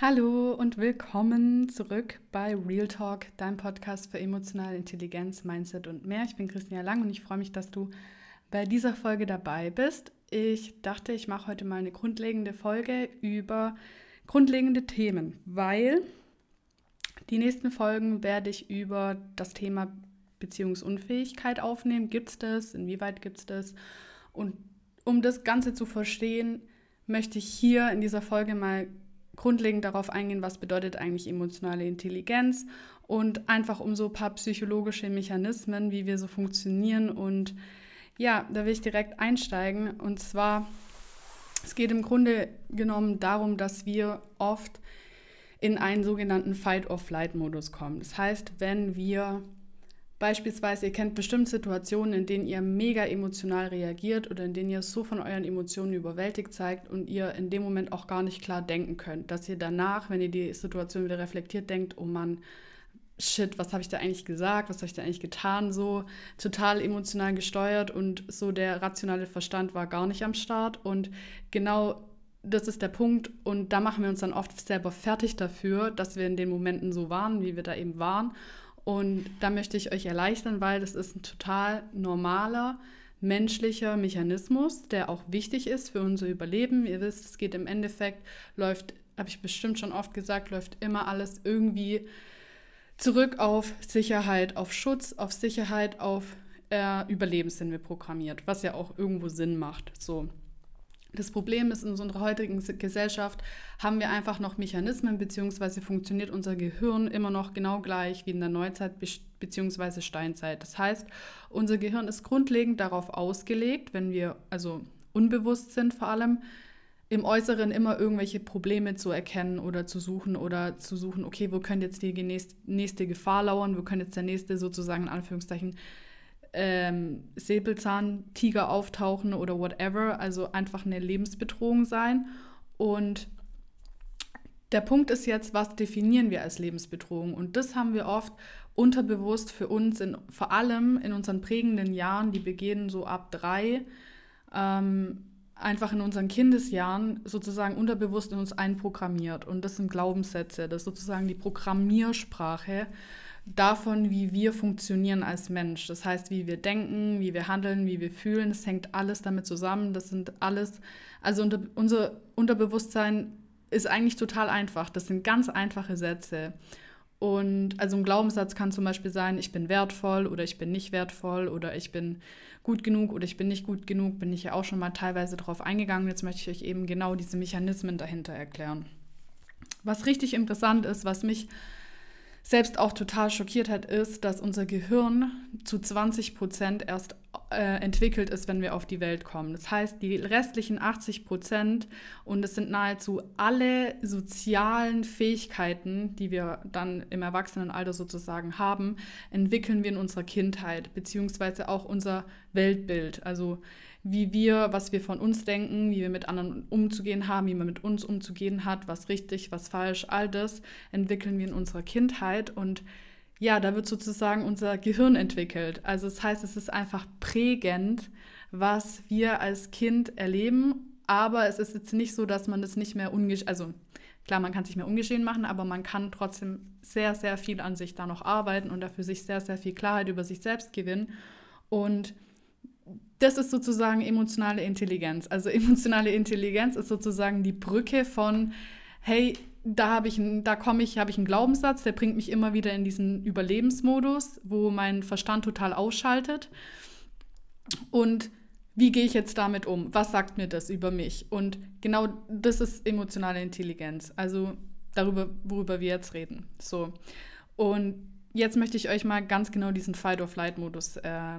Hallo und willkommen zurück bei Real Talk, dein Podcast für emotionale Intelligenz, Mindset und mehr. Ich bin Christina Lang und ich freue mich, dass du bei dieser Folge dabei bist. Ich dachte, ich mache heute mal eine grundlegende Folge über grundlegende Themen, weil die nächsten Folgen werde ich über das Thema Beziehungsunfähigkeit aufnehmen. Gibt es das? Inwieweit gibt es das? Und um das Ganze zu verstehen, möchte ich hier in dieser Folge mal grundlegend darauf eingehen, was bedeutet eigentlich emotionale Intelligenz und einfach um so ein paar psychologische Mechanismen, wie wir so funktionieren. Und ja, da will ich direkt einsteigen. Und zwar, es geht im Grunde genommen darum, dass wir oft in einen sogenannten Fight-or-Flight-Modus kommen. Das heißt, wenn wir Beispielsweise, ihr kennt bestimmt Situationen, in denen ihr mega emotional reagiert oder in denen ihr so von euren Emotionen überwältigt zeigt und ihr in dem Moment auch gar nicht klar denken könnt. Dass ihr danach, wenn ihr die Situation wieder reflektiert, denkt, oh Mann, shit, was habe ich da eigentlich gesagt, was habe ich da eigentlich getan, so total emotional gesteuert und so der rationale Verstand war gar nicht am Start. Und genau das ist der Punkt und da machen wir uns dann oft selber fertig dafür, dass wir in den Momenten so waren, wie wir da eben waren und da möchte ich euch erleichtern, weil das ist ein total normaler menschlicher Mechanismus, der auch wichtig ist für unser Überleben. Ihr wisst, es geht im Endeffekt, läuft, habe ich bestimmt schon oft gesagt, läuft immer alles irgendwie zurück auf Sicherheit, auf Schutz, auf Sicherheit, auf äh, Überleben sind wir programmiert, was ja auch irgendwo Sinn macht. So. Das Problem ist, in unserer heutigen Gesellschaft haben wir einfach noch Mechanismen, beziehungsweise funktioniert unser Gehirn immer noch genau gleich wie in der Neuzeit beziehungsweise Steinzeit. Das heißt, unser Gehirn ist grundlegend darauf ausgelegt, wenn wir also unbewusst sind vor allem, im Äußeren immer irgendwelche Probleme zu erkennen oder zu suchen oder zu suchen, okay, wo könnte jetzt die nächste Gefahr lauern, wo könnte jetzt der nächste sozusagen in Anführungszeichen ähm, Säbelzahntiger auftauchen oder whatever, also einfach eine Lebensbedrohung sein. Und der Punkt ist jetzt, was definieren wir als Lebensbedrohung? Und das haben wir oft unterbewusst für uns, in, vor allem in unseren prägenden Jahren, die beginnen so ab drei, ähm, einfach in unseren Kindesjahren sozusagen unterbewusst in uns einprogrammiert. Und das sind Glaubenssätze, das ist sozusagen die Programmiersprache davon, wie wir funktionieren als Mensch. Das heißt, wie wir denken, wie wir handeln, wie wir fühlen. Das hängt alles damit zusammen. Das sind alles, also unter, unser Unterbewusstsein ist eigentlich total einfach. Das sind ganz einfache Sätze. Und also ein Glaubenssatz kann zum Beispiel sein, ich bin wertvoll oder ich bin nicht wertvoll oder ich bin gut genug oder ich bin nicht gut genug. Bin ich ja auch schon mal teilweise darauf eingegangen. Jetzt möchte ich euch eben genau diese Mechanismen dahinter erklären. Was richtig interessant ist, was mich selbst auch total schockiert hat, ist, dass unser Gehirn zu 20 Prozent erst äh, entwickelt ist, wenn wir auf die Welt kommen. Das heißt, die restlichen 80 Prozent, und es sind nahezu alle sozialen Fähigkeiten, die wir dann im Erwachsenenalter sozusagen haben, entwickeln wir in unserer Kindheit, beziehungsweise auch unser Weltbild. Also wie wir, was wir von uns denken, wie wir mit anderen umzugehen haben, wie man mit uns umzugehen hat, was richtig, was falsch, all das entwickeln wir in unserer Kindheit. Und ja, da wird sozusagen unser Gehirn entwickelt. Also das heißt, es ist einfach prägend, was wir als Kind erleben, aber es ist jetzt nicht so, dass man das nicht mehr ungeschehen, also klar, man kann es nicht mehr ungeschehen machen, aber man kann trotzdem sehr, sehr viel an sich da noch arbeiten und dafür sich sehr, sehr viel Klarheit über sich selbst gewinnen. Und das ist sozusagen emotionale Intelligenz. Also emotionale Intelligenz ist sozusagen die Brücke von, hey, da habe ich, da komme ich, habe ich einen Glaubenssatz, der bringt mich immer wieder in diesen Überlebensmodus, wo mein Verstand total ausschaltet. Und wie gehe ich jetzt damit um? Was sagt mir das über mich? Und genau das ist emotionale Intelligenz. Also darüber, worüber wir jetzt reden. So. Und jetzt möchte ich euch mal ganz genau diesen Fight-or-Flight-Modus äh,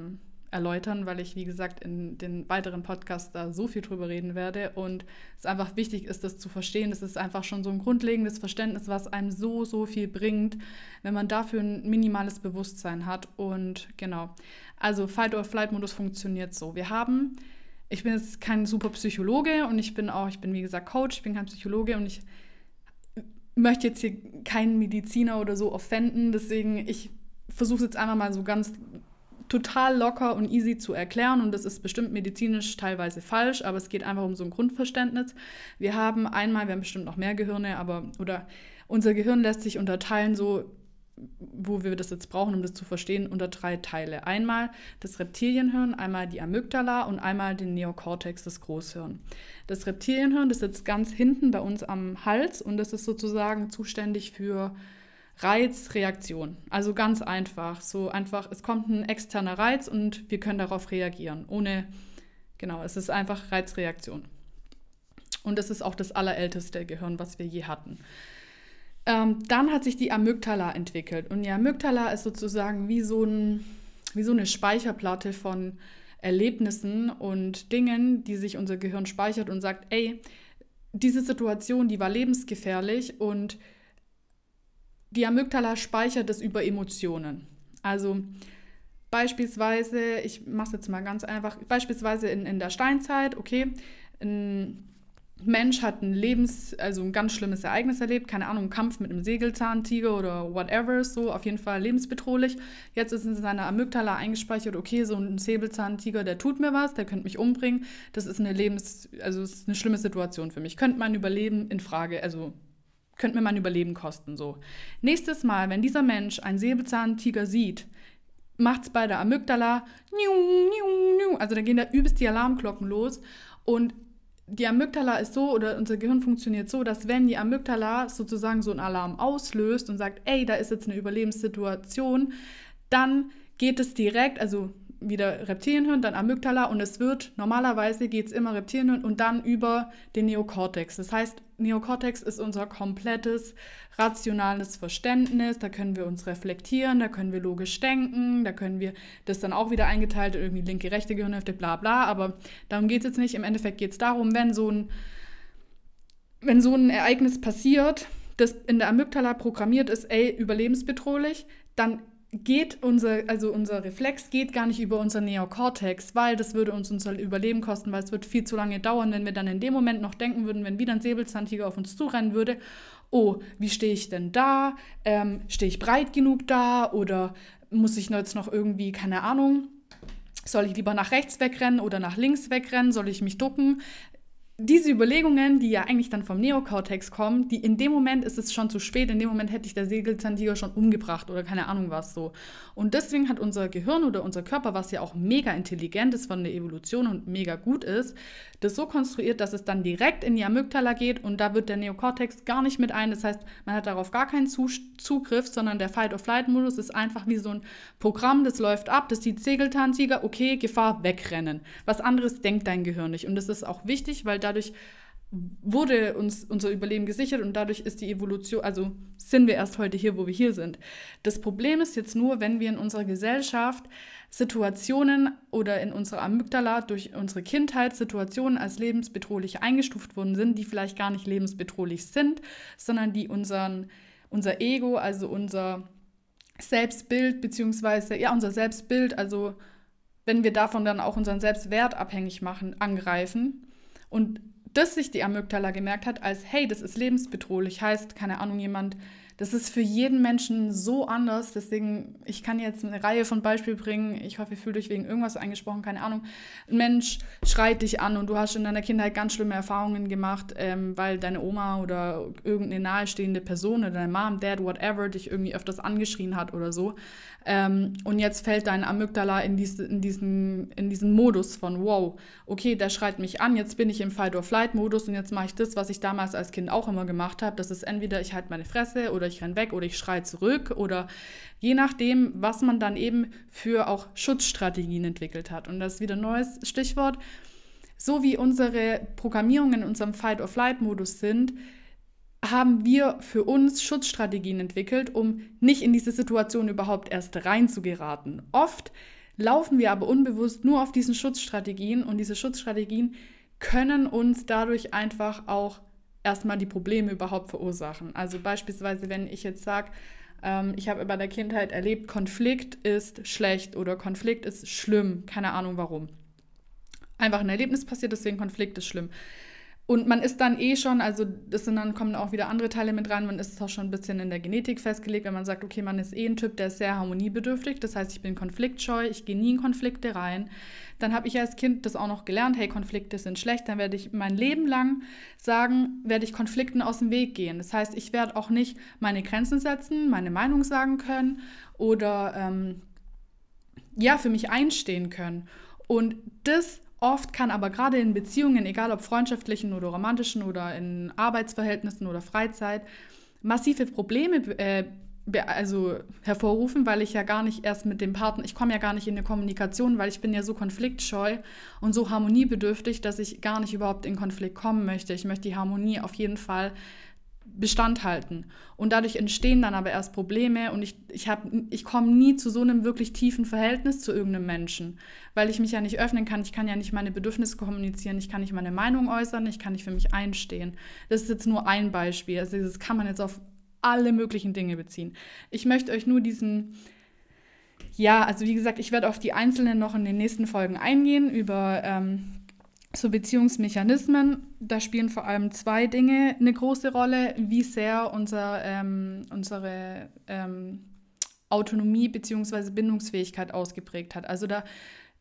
erläutern, weil ich, wie gesagt, in den weiteren Podcasts da so viel drüber reden werde und es einfach wichtig ist, das zu verstehen. Das ist einfach schon so ein grundlegendes Verständnis, was einem so, so viel bringt, wenn man dafür ein minimales Bewusstsein hat. Und genau, also Fight-or-Flight-Modus funktioniert so. Wir haben, ich bin jetzt kein super Psychologe und ich bin auch, ich bin wie gesagt Coach, ich bin kein Psychologe und ich möchte jetzt hier keinen Mediziner oder so offenden, deswegen ich versuche es jetzt einfach mal so ganz total locker und easy zu erklären und das ist bestimmt medizinisch teilweise falsch, aber es geht einfach um so ein Grundverständnis. Wir haben einmal, wir haben bestimmt noch mehr Gehirne, aber oder unser Gehirn lässt sich unterteilen so wo wir das jetzt brauchen, um das zu verstehen, unter drei Teile. Einmal das Reptilienhirn, einmal die Amygdala und einmal den Neokortex, das Großhirn. Das Reptilienhirn, das sitzt ganz hinten bei uns am Hals und das ist sozusagen zuständig für Reizreaktion. Also ganz einfach. So einfach, es kommt ein externer Reiz und wir können darauf reagieren. Ohne, genau, es ist einfach Reizreaktion. Und das ist auch das allerälteste Gehirn, was wir je hatten. Ähm, dann hat sich die Amygdala entwickelt. Und die Amygdala ist sozusagen wie so, ein, wie so eine Speicherplatte von Erlebnissen und Dingen, die sich unser Gehirn speichert und sagt, ey, diese Situation, die war lebensgefährlich und die Amygdala speichert es über Emotionen. Also beispielsweise, ich mache es jetzt mal ganz einfach, beispielsweise in, in der Steinzeit, okay, ein Mensch hat ein Lebens-, also ein ganz schlimmes Ereignis erlebt, keine Ahnung, Kampf mit einem Sägelzahntiger oder whatever, so auf jeden Fall lebensbedrohlich. Jetzt ist in seiner Amygdala eingespeichert, okay, so ein Säbelzahntiger, der tut mir was, der könnte mich umbringen. Das ist eine Lebens-, also ist eine schlimme Situation für mich. Könnte mein Überleben in Frage, also könnte mir mein Überleben kosten. So. Nächstes Mal, wenn dieser Mensch einen Säbelzahntiger sieht, macht es bei der Amygdala, also da gehen da übelst die Alarmglocken los. Und die Amygdala ist so, oder unser Gehirn funktioniert so, dass wenn die Amygdala sozusagen so einen Alarm auslöst und sagt, ey, da ist jetzt eine Überlebenssituation, dann geht es direkt, also wieder Reptilienhirn, dann Amygdala und es wird, normalerweise geht es immer Reptilienhirn und dann über den Neokortex. Das heißt, Neokortex ist unser komplettes rationales Verständnis, da können wir uns reflektieren, da können wir logisch denken, da können wir das dann auch wieder eingeteilt, irgendwie linke, rechte Gehirnhälfte, bla bla, aber darum geht es jetzt nicht. Im Endeffekt geht es darum, wenn so ein, wenn so ein Ereignis passiert, das in der Amygdala programmiert ist, ey, überlebensbedrohlich, dann geht unser, also unser Reflex geht gar nicht über unser Neokortex, weil das würde uns unser Überleben kosten, weil es wird viel zu lange dauern, wenn wir dann in dem Moment noch denken würden, wenn wieder ein Säbelzahntiger auf uns zurennen würde, oh, wie stehe ich denn da? Ähm, stehe ich breit genug da? Oder muss ich jetzt noch irgendwie, keine Ahnung, soll ich lieber nach rechts wegrennen oder nach links wegrennen? Soll ich mich ducken? Diese Überlegungen, die ja eigentlich dann vom Neokortex kommen, die in dem Moment ist es schon zu spät, in dem Moment hätte ich der Sägelzahntiger schon umgebracht oder keine Ahnung was so. Und deswegen hat unser Gehirn oder unser Körper, was ja auch mega intelligent ist von der Evolution und mega gut ist, das so konstruiert, dass es dann direkt in die Amygdala geht und da wird der Neokortex gar nicht mit ein. Das heißt, man hat darauf gar keinen Zugriff, sondern der Fight-or-Flight-Modus ist einfach wie so ein Programm, das läuft ab, das sieht Sägelzahntiger, okay, Gefahr, wegrennen. Was anderes denkt dein Gehirn nicht. Und das ist auch wichtig, weil da dadurch wurde uns unser Überleben gesichert und dadurch ist die Evolution, also sind wir erst heute hier, wo wir hier sind. Das Problem ist jetzt nur, wenn wir in unserer Gesellschaft Situationen oder in unserer Amygdala durch unsere Kindheit Situationen als lebensbedrohlich eingestuft worden sind, die vielleicht gar nicht lebensbedrohlich sind, sondern die unseren, unser Ego, also unser Selbstbild, beziehungsweise ja, unser Selbstbild, also wenn wir davon dann auch unseren Selbstwert abhängig machen, angreifen und dass sich die Amygdala gemerkt hat, als hey, das ist lebensbedrohlich, heißt, keine Ahnung, jemand das ist für jeden Menschen so anders. Deswegen, ich kann jetzt eine Reihe von Beispielen bringen. Ich hoffe, ihr fühlt euch wegen irgendwas angesprochen, keine Ahnung. Ein Mensch schreit dich an und du hast in deiner Kindheit ganz schlimme Erfahrungen gemacht, ähm, weil deine Oma oder irgendeine nahestehende Person oder deine Mom, Dad, whatever, dich irgendwie öfters angeschrien hat oder so. Ähm, und jetzt fällt dein Amygdala in, dies, in, diesen, in diesen Modus von, wow, okay, der schreit mich an, jetzt bin ich im Fight-or-Flight-Modus und jetzt mache ich das, was ich damals als Kind auch immer gemacht habe. Das ist entweder ich halte meine Fresse oder ich renn weg oder ich schreie zurück oder je nachdem, was man dann eben für auch Schutzstrategien entwickelt hat. Und das ist wieder ein neues Stichwort. So wie unsere Programmierungen in unserem Fight-or-Flight-Modus sind, haben wir für uns Schutzstrategien entwickelt, um nicht in diese Situation überhaupt erst reinzugeraten. Oft laufen wir aber unbewusst nur auf diesen Schutzstrategien und diese Schutzstrategien können uns dadurch einfach auch erstmal die Probleme überhaupt verursachen. Also beispielsweise, wenn ich jetzt sage, ähm, ich habe bei der Kindheit erlebt, Konflikt ist schlecht oder Konflikt ist schlimm, keine Ahnung warum. Einfach ein Erlebnis passiert, deswegen Konflikt ist schlimm. Und man ist dann eh schon, also das sind dann kommen auch wieder andere Teile mit rein, man ist auch schon ein bisschen in der Genetik festgelegt, wenn man sagt, okay, man ist eh ein Typ, der ist sehr harmoniebedürftig, das heißt, ich bin konfliktscheu, ich gehe nie in Konflikte rein. Dann habe ich als Kind das auch noch gelernt, hey, Konflikte sind schlecht, dann werde ich mein Leben lang sagen, werde ich Konflikten aus dem Weg gehen. Das heißt, ich werde auch nicht meine Grenzen setzen, meine Meinung sagen können oder ähm, ja, für mich einstehen können. Und das Oft kann aber gerade in Beziehungen, egal ob freundschaftlichen oder romantischen oder in Arbeitsverhältnissen oder Freizeit, massive Probleme äh, also hervorrufen, weil ich ja gar nicht erst mit dem Partner, ich komme ja gar nicht in eine Kommunikation, weil ich bin ja so konfliktscheu und so harmoniebedürftig, dass ich gar nicht überhaupt in Konflikt kommen möchte. Ich möchte die Harmonie auf jeden Fall Bestand halten. Und dadurch entstehen dann aber erst Probleme und ich, ich, ich komme nie zu so einem wirklich tiefen Verhältnis zu irgendeinem Menschen, weil ich mich ja nicht öffnen kann. Ich kann ja nicht meine Bedürfnisse kommunizieren, ich kann nicht meine Meinung äußern, ich kann nicht für mich einstehen. Das ist jetzt nur ein Beispiel. Also das kann man jetzt auf alle möglichen Dinge beziehen. Ich möchte euch nur diesen, ja, also wie gesagt, ich werde auf die einzelnen noch in den nächsten Folgen eingehen, über ähm, so Beziehungsmechanismen, da spielen vor allem zwei Dinge eine große Rolle, wie sehr unser, ähm, unsere ähm, Autonomie bzw. Bindungsfähigkeit ausgeprägt hat. Also da,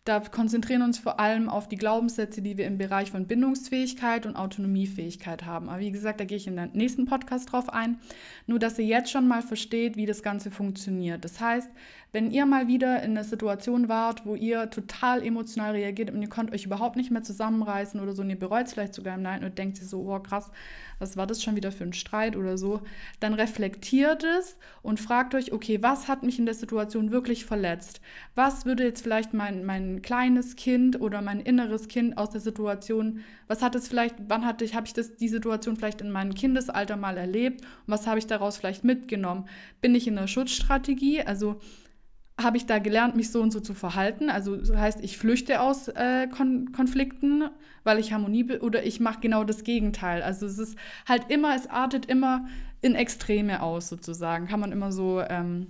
da konzentrieren wir uns vor allem auf die Glaubenssätze, die wir im Bereich von Bindungsfähigkeit und Autonomiefähigkeit haben. Aber wie gesagt, da gehe ich in der nächsten Podcast drauf ein. Nur, dass ihr jetzt schon mal versteht, wie das Ganze funktioniert. Das heißt, wenn ihr mal wieder in einer Situation wart, wo ihr total emotional reagiert und ihr könnt euch überhaupt nicht mehr zusammenreißen oder so und ihr bereut es vielleicht sogar im Nein und denkt sich so, oh krass, was war das schon wieder für ein Streit oder so, dann reflektiert es und fragt euch, okay, was hat mich in der Situation wirklich verletzt? Was würde jetzt vielleicht mein, mein kleines Kind oder mein inneres Kind aus der Situation, was hat es vielleicht, wann hatte ich, habe ich das, die Situation vielleicht in meinem Kindesalter mal erlebt und was habe ich daraus vielleicht mitgenommen? Bin ich in einer Schutzstrategie? Also habe ich da gelernt, mich so und so zu verhalten. Also das heißt, ich flüchte aus äh, Kon Konflikten, weil ich Harmonie bin, oder ich mache genau das Gegenteil. Also es ist halt immer, es artet immer in Extreme aus, sozusagen. Kann man immer so, ähm,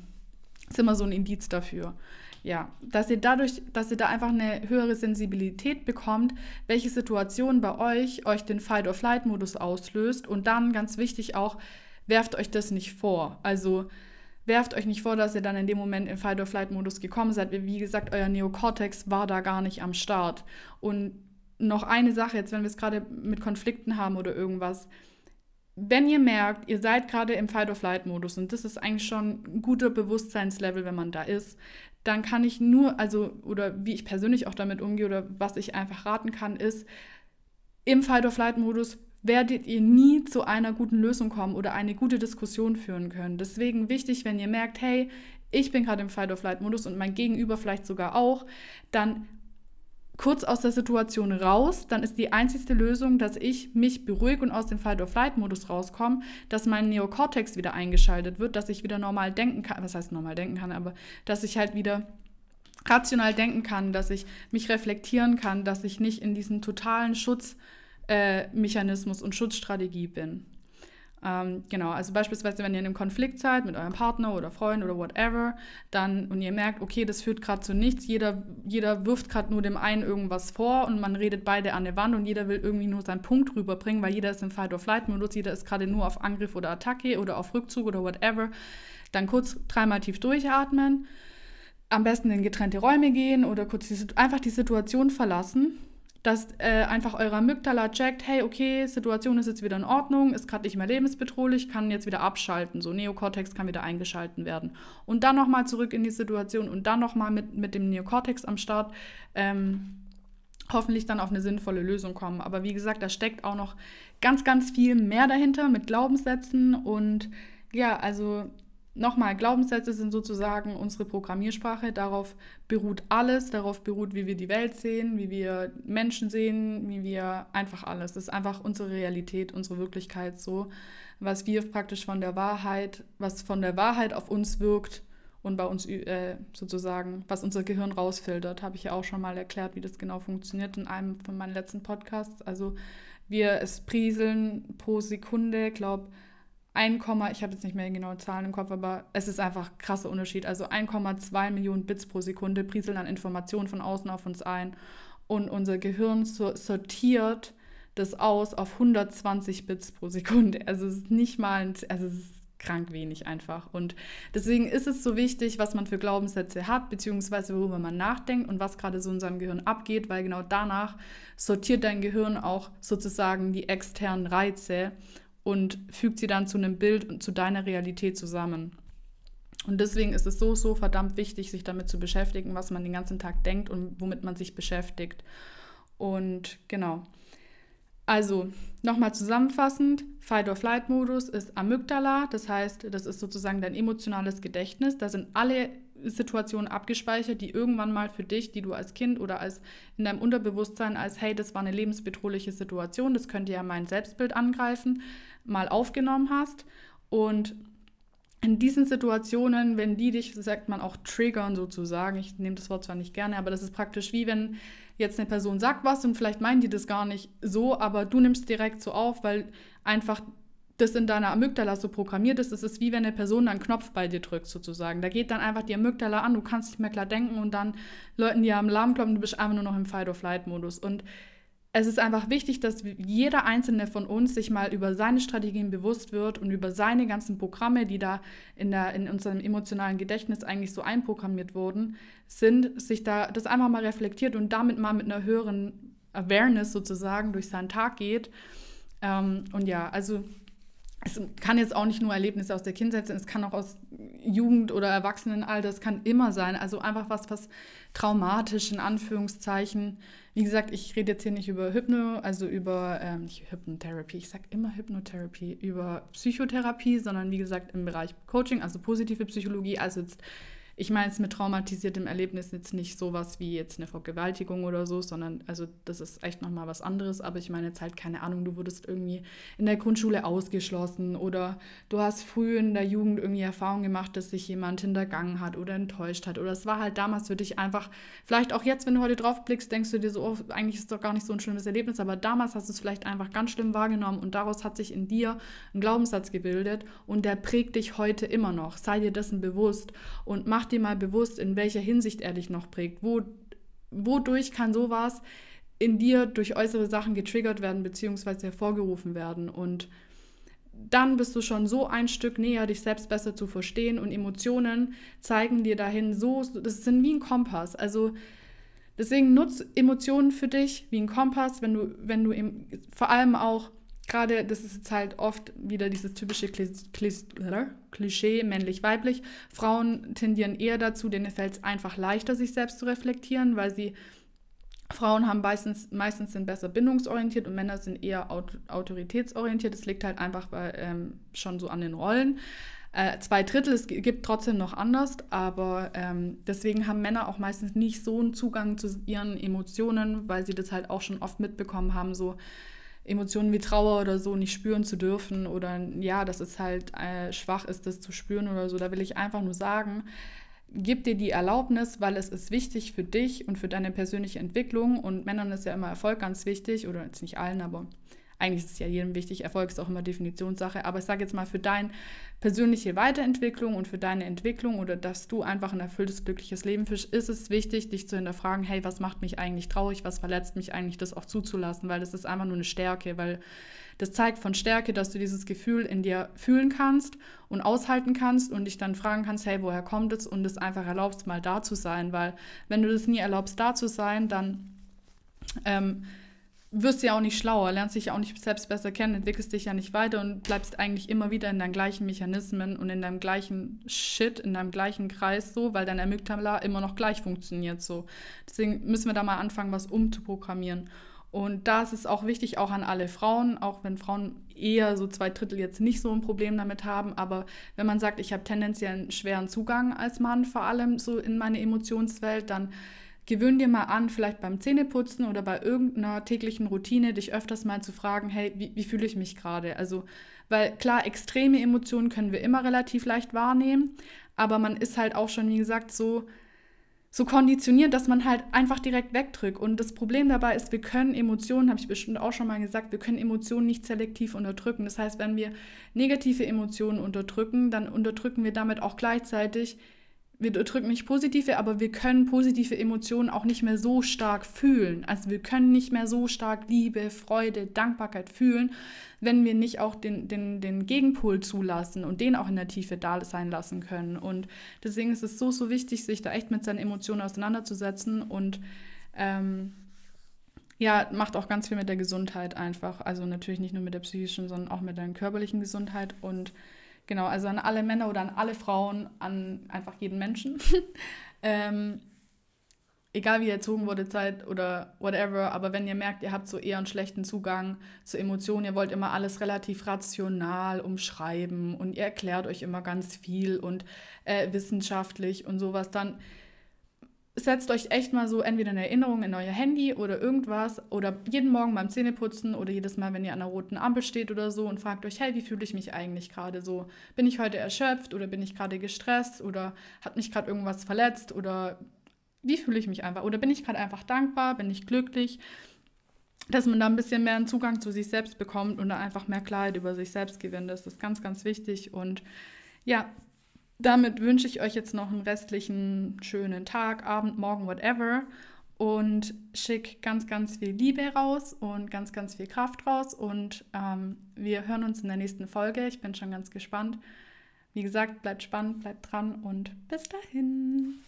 ist immer so ein Indiz dafür. Ja, dass ihr dadurch, dass ihr da einfach eine höhere Sensibilität bekommt, welche Situation bei euch euch den Fight-or-Flight-Modus auslöst und dann ganz wichtig auch, werft euch das nicht vor. Also werft euch nicht vor, dass ihr dann in dem Moment in Fight-or-Flight-Modus gekommen seid. Wie gesagt, euer Neokortex war da gar nicht am Start. Und noch eine Sache, jetzt wenn wir es gerade mit Konflikten haben oder irgendwas. Wenn ihr merkt, ihr seid gerade im Fight-or-Flight-Modus und das ist eigentlich schon ein guter Bewusstseinslevel, wenn man da ist, dann kann ich nur, also, oder wie ich persönlich auch damit umgehe oder was ich einfach raten kann, ist, im Fight-or-Flight-Modus werdet ihr nie zu einer guten Lösung kommen oder eine gute Diskussion führen können. Deswegen wichtig, wenn ihr merkt, hey, ich bin gerade im Fight-or-Flight-Modus und mein Gegenüber vielleicht sogar auch, dann kurz aus der Situation raus, dann ist die einzigste Lösung, dass ich mich beruhige und aus dem Fight-or-Flight-Modus rauskomme, dass mein Neokortex wieder eingeschaltet wird, dass ich wieder normal denken kann, was heißt normal denken kann, aber dass ich halt wieder rational denken kann, dass ich mich reflektieren kann, dass ich nicht in diesen totalen Schutz äh, und Schutzstrategie bin. Ähm, genau, also beispielsweise, wenn ihr in einem Konflikt seid mit eurem Partner oder Freund oder whatever, dann und ihr merkt, okay, das führt gerade zu nichts, jeder, jeder wirft gerade nur dem einen irgendwas vor und man redet beide an der Wand und jeder will irgendwie nur seinen Punkt rüberbringen, weil jeder ist im Fight-or-Flight-Modus, jeder ist gerade nur auf Angriff oder Attacke oder auf Rückzug oder whatever. Dann kurz dreimal tief durchatmen, am besten in getrennte Räume gehen oder kurz die, einfach die Situation verlassen dass äh, einfach eure Amygdala checkt, hey, okay, Situation ist jetzt wieder in Ordnung, ist gerade nicht mehr lebensbedrohlich, kann jetzt wieder abschalten, so Neokortex kann wieder eingeschalten werden. Und dann nochmal zurück in die Situation und dann nochmal mit, mit dem Neokortex am Start ähm, hoffentlich dann auf eine sinnvolle Lösung kommen. Aber wie gesagt, da steckt auch noch ganz, ganz viel mehr dahinter mit Glaubenssätzen und ja, also nochmal, Glaubenssätze sind sozusagen unsere Programmiersprache. Darauf beruht alles, darauf beruht, wie wir die Welt sehen, wie wir Menschen sehen, wie wir einfach alles. Das ist einfach unsere Realität, unsere Wirklichkeit so, was wir praktisch von der Wahrheit, was von der Wahrheit auf uns wirkt und bei uns äh, sozusagen, was unser Gehirn rausfiltert, habe ich ja auch schon mal erklärt, wie das genau funktioniert in einem von meinen letzten Podcasts. Also wir es prieseln pro Sekunde, glaube ich, 1, ich habe jetzt nicht mehr genaue Zahlen im Kopf, aber es ist einfach ein krasser Unterschied. Also 1,2 Millionen Bits pro Sekunde prieseln an Informationen von außen auf uns ein. Und unser Gehirn sortiert das aus auf 120 Bits pro Sekunde. Also es ist nicht mal, ein, also es ist krank wenig einfach. Und deswegen ist es so wichtig, was man für Glaubenssätze hat, beziehungsweise worüber man nachdenkt und was gerade so in seinem Gehirn abgeht, weil genau danach sortiert dein Gehirn auch sozusagen die externen Reize und fügt sie dann zu einem Bild und zu deiner Realität zusammen. Und deswegen ist es so, so verdammt wichtig, sich damit zu beschäftigen, was man den ganzen Tag denkt und womit man sich beschäftigt. Und genau. Also nochmal zusammenfassend, Fight-or-Flight-Modus ist Amygdala, das heißt, das ist sozusagen dein emotionales Gedächtnis. Da sind alle Situationen abgespeichert, die irgendwann mal für dich, die du als Kind oder als in deinem Unterbewusstsein als, hey, das war eine lebensbedrohliche Situation, das könnte ja mein Selbstbild angreifen, mal aufgenommen hast. Und in diesen Situationen, wenn die dich, sagt man auch triggern sozusagen, ich nehme das Wort zwar nicht gerne, aber das ist praktisch wie wenn jetzt eine Person sagt was und vielleicht meinen die das gar nicht so, aber du nimmst direkt so auf, weil einfach das in deiner Amygdala so programmiert ist. Es ist wie wenn eine Person einen Knopf bei dir drückt, sozusagen. Da geht dann einfach die Amygdala an, du kannst nicht mehr klar denken und dann läuten die am Alarm kloppen, du bist einfach nur noch im Fight-or-Flight-Modus. Und es ist einfach wichtig, dass jeder einzelne von uns sich mal über seine Strategien bewusst wird und über seine ganzen Programme, die da in, der, in unserem emotionalen Gedächtnis eigentlich so einprogrammiert wurden, sind, sich da das einfach mal reflektiert und damit mal mit einer höheren Awareness sozusagen durch seinen Tag geht. Ähm, und ja, also es kann jetzt auch nicht nur Erlebnisse aus der Kindheit sein, es kann auch aus Jugend- oder Erwachsenenalter, es kann immer sein. Also einfach was, was traumatisch in Anführungszeichen. Wie gesagt, ich rede jetzt hier nicht über Hypno, also über ähm, nicht Hypnotherapie, ich sage immer Hypnotherapie, über Psychotherapie, sondern wie gesagt im Bereich Coaching, also positive Psychologie, also jetzt ich meine es mit traumatisiertem Erlebnis jetzt nicht sowas wie jetzt eine Vergewaltigung oder so, sondern also das ist echt nochmal was anderes. Aber ich meine jetzt halt, keine Ahnung, du wurdest irgendwie in der Grundschule ausgeschlossen oder du hast früh in der Jugend irgendwie Erfahrung gemacht, dass sich jemand hintergangen hat oder enttäuscht hat. Oder es war halt damals für dich einfach, vielleicht auch jetzt, wenn du heute drauf blickst, denkst du dir so, oh, eigentlich ist es doch gar nicht so ein schlimmes Erlebnis, aber damals hast du es vielleicht einfach ganz schlimm wahrgenommen und daraus hat sich in dir ein Glaubenssatz gebildet und der prägt dich heute immer noch. Sei dir dessen bewusst und mach dir mal bewusst, in welcher Hinsicht er dich noch prägt. Wo, wodurch kann sowas in dir durch äußere Sachen getriggert werden bzw. hervorgerufen werden. Und dann bist du schon so ein Stück näher, dich selbst besser zu verstehen und Emotionen zeigen dir dahin so, das sind wie ein Kompass. Also deswegen nutz Emotionen für dich wie ein Kompass, wenn du, wenn du eben, vor allem auch gerade, das ist jetzt halt oft wieder dieses typische Klischee, männlich-weiblich. Frauen tendieren eher dazu, denen fällt es einfach leichter, sich selbst zu reflektieren, weil sie Frauen haben meistens, meistens sind besser bindungsorientiert und Männer sind eher autoritätsorientiert. Das liegt halt einfach bei, ähm, schon so an den Rollen. Äh, zwei Drittel, es gibt trotzdem noch anders, aber ähm, deswegen haben Männer auch meistens nicht so einen Zugang zu ihren Emotionen, weil sie das halt auch schon oft mitbekommen haben, so Emotionen wie Trauer oder so nicht spüren zu dürfen oder ja, dass es halt äh, schwach ist, das zu spüren oder so. Da will ich einfach nur sagen, gib dir die Erlaubnis, weil es ist wichtig für dich und für deine persönliche Entwicklung und Männern ist ja immer Erfolg ganz wichtig oder jetzt nicht allen, aber eigentlich ist es ja jedem wichtig, Erfolg ist auch immer Definitionssache, aber ich sage jetzt mal für deine persönliche Weiterentwicklung und für deine Entwicklung oder dass du einfach ein erfülltes, glückliches Leben führst, ist es wichtig, dich zu hinterfragen, hey, was macht mich eigentlich traurig, was verletzt mich eigentlich, das auch zuzulassen, weil das ist einfach nur eine Stärke, weil das zeigt von Stärke, dass du dieses Gefühl in dir fühlen kannst und aushalten kannst und dich dann fragen kannst, hey, woher kommt es? Und es einfach erlaubst, mal da zu sein, weil wenn du das nie erlaubst, da zu sein, dann ähm, wirst du ja auch nicht schlauer, lernst dich ja auch nicht selbst besser kennen, entwickelst dich ja nicht weiter und bleibst eigentlich immer wieder in deinen gleichen Mechanismen und in deinem gleichen Shit, in deinem gleichen Kreis so, weil dein Amygdala immer noch gleich funktioniert so. Deswegen müssen wir da mal anfangen, was umzuprogrammieren. Und da ist es auch wichtig, auch an alle Frauen, auch wenn Frauen eher so zwei Drittel jetzt nicht so ein Problem damit haben, aber wenn man sagt, ich habe tendenziell einen schweren Zugang als Mann, vor allem so in meine Emotionswelt, dann gewöhn dir mal an, vielleicht beim Zähneputzen oder bei irgendeiner täglichen Routine, dich öfters mal zu fragen, hey, wie, wie fühle ich mich gerade? Also, weil klar, extreme Emotionen können wir immer relativ leicht wahrnehmen, aber man ist halt auch schon, wie gesagt, so, so konditioniert, dass man halt einfach direkt wegdrückt. Und das Problem dabei ist, wir können Emotionen, habe ich bestimmt auch schon mal gesagt, wir können Emotionen nicht selektiv unterdrücken. Das heißt, wenn wir negative Emotionen unterdrücken, dann unterdrücken wir damit auch gleichzeitig wir drücken nicht positive, aber wir können positive Emotionen auch nicht mehr so stark fühlen. Also wir können nicht mehr so stark Liebe, Freude, Dankbarkeit fühlen, wenn wir nicht auch den, den, den Gegenpol zulassen und den auch in der Tiefe da sein lassen können. Und deswegen ist es so, so wichtig, sich da echt mit seinen Emotionen auseinanderzusetzen und ähm, ja, macht auch ganz viel mit der Gesundheit einfach. Also natürlich nicht nur mit der psychischen, sondern auch mit der körperlichen Gesundheit und Genau, also an alle Männer oder an alle Frauen, an einfach jeden Menschen. ähm, egal wie ihr erzogen wurde, Zeit oder whatever, aber wenn ihr merkt, ihr habt so eher einen schlechten Zugang zu Emotionen, ihr wollt immer alles relativ rational umschreiben und ihr erklärt euch immer ganz viel und äh, wissenschaftlich und sowas, dann setzt euch echt mal so entweder eine Erinnerung in euer Handy oder irgendwas oder jeden Morgen beim Zähneputzen oder jedes Mal, wenn ihr an einer roten Ampel steht oder so und fragt euch, hey, wie fühle ich mich eigentlich gerade so? Bin ich heute erschöpft oder bin ich gerade gestresst oder hat mich gerade irgendwas verletzt oder wie fühle ich mich einfach? Oder bin ich gerade einfach dankbar? Bin ich glücklich? Dass man da ein bisschen mehr einen Zugang zu sich selbst bekommt und einfach mehr Klarheit über sich selbst gewinnt. Das ist ganz, ganz wichtig und ja, damit wünsche ich euch jetzt noch einen restlichen schönen Tag, Abend, Morgen, whatever. Und schick ganz, ganz viel Liebe raus und ganz, ganz viel Kraft raus. Und ähm, wir hören uns in der nächsten Folge. Ich bin schon ganz gespannt. Wie gesagt, bleibt spannend, bleibt dran und bis dahin.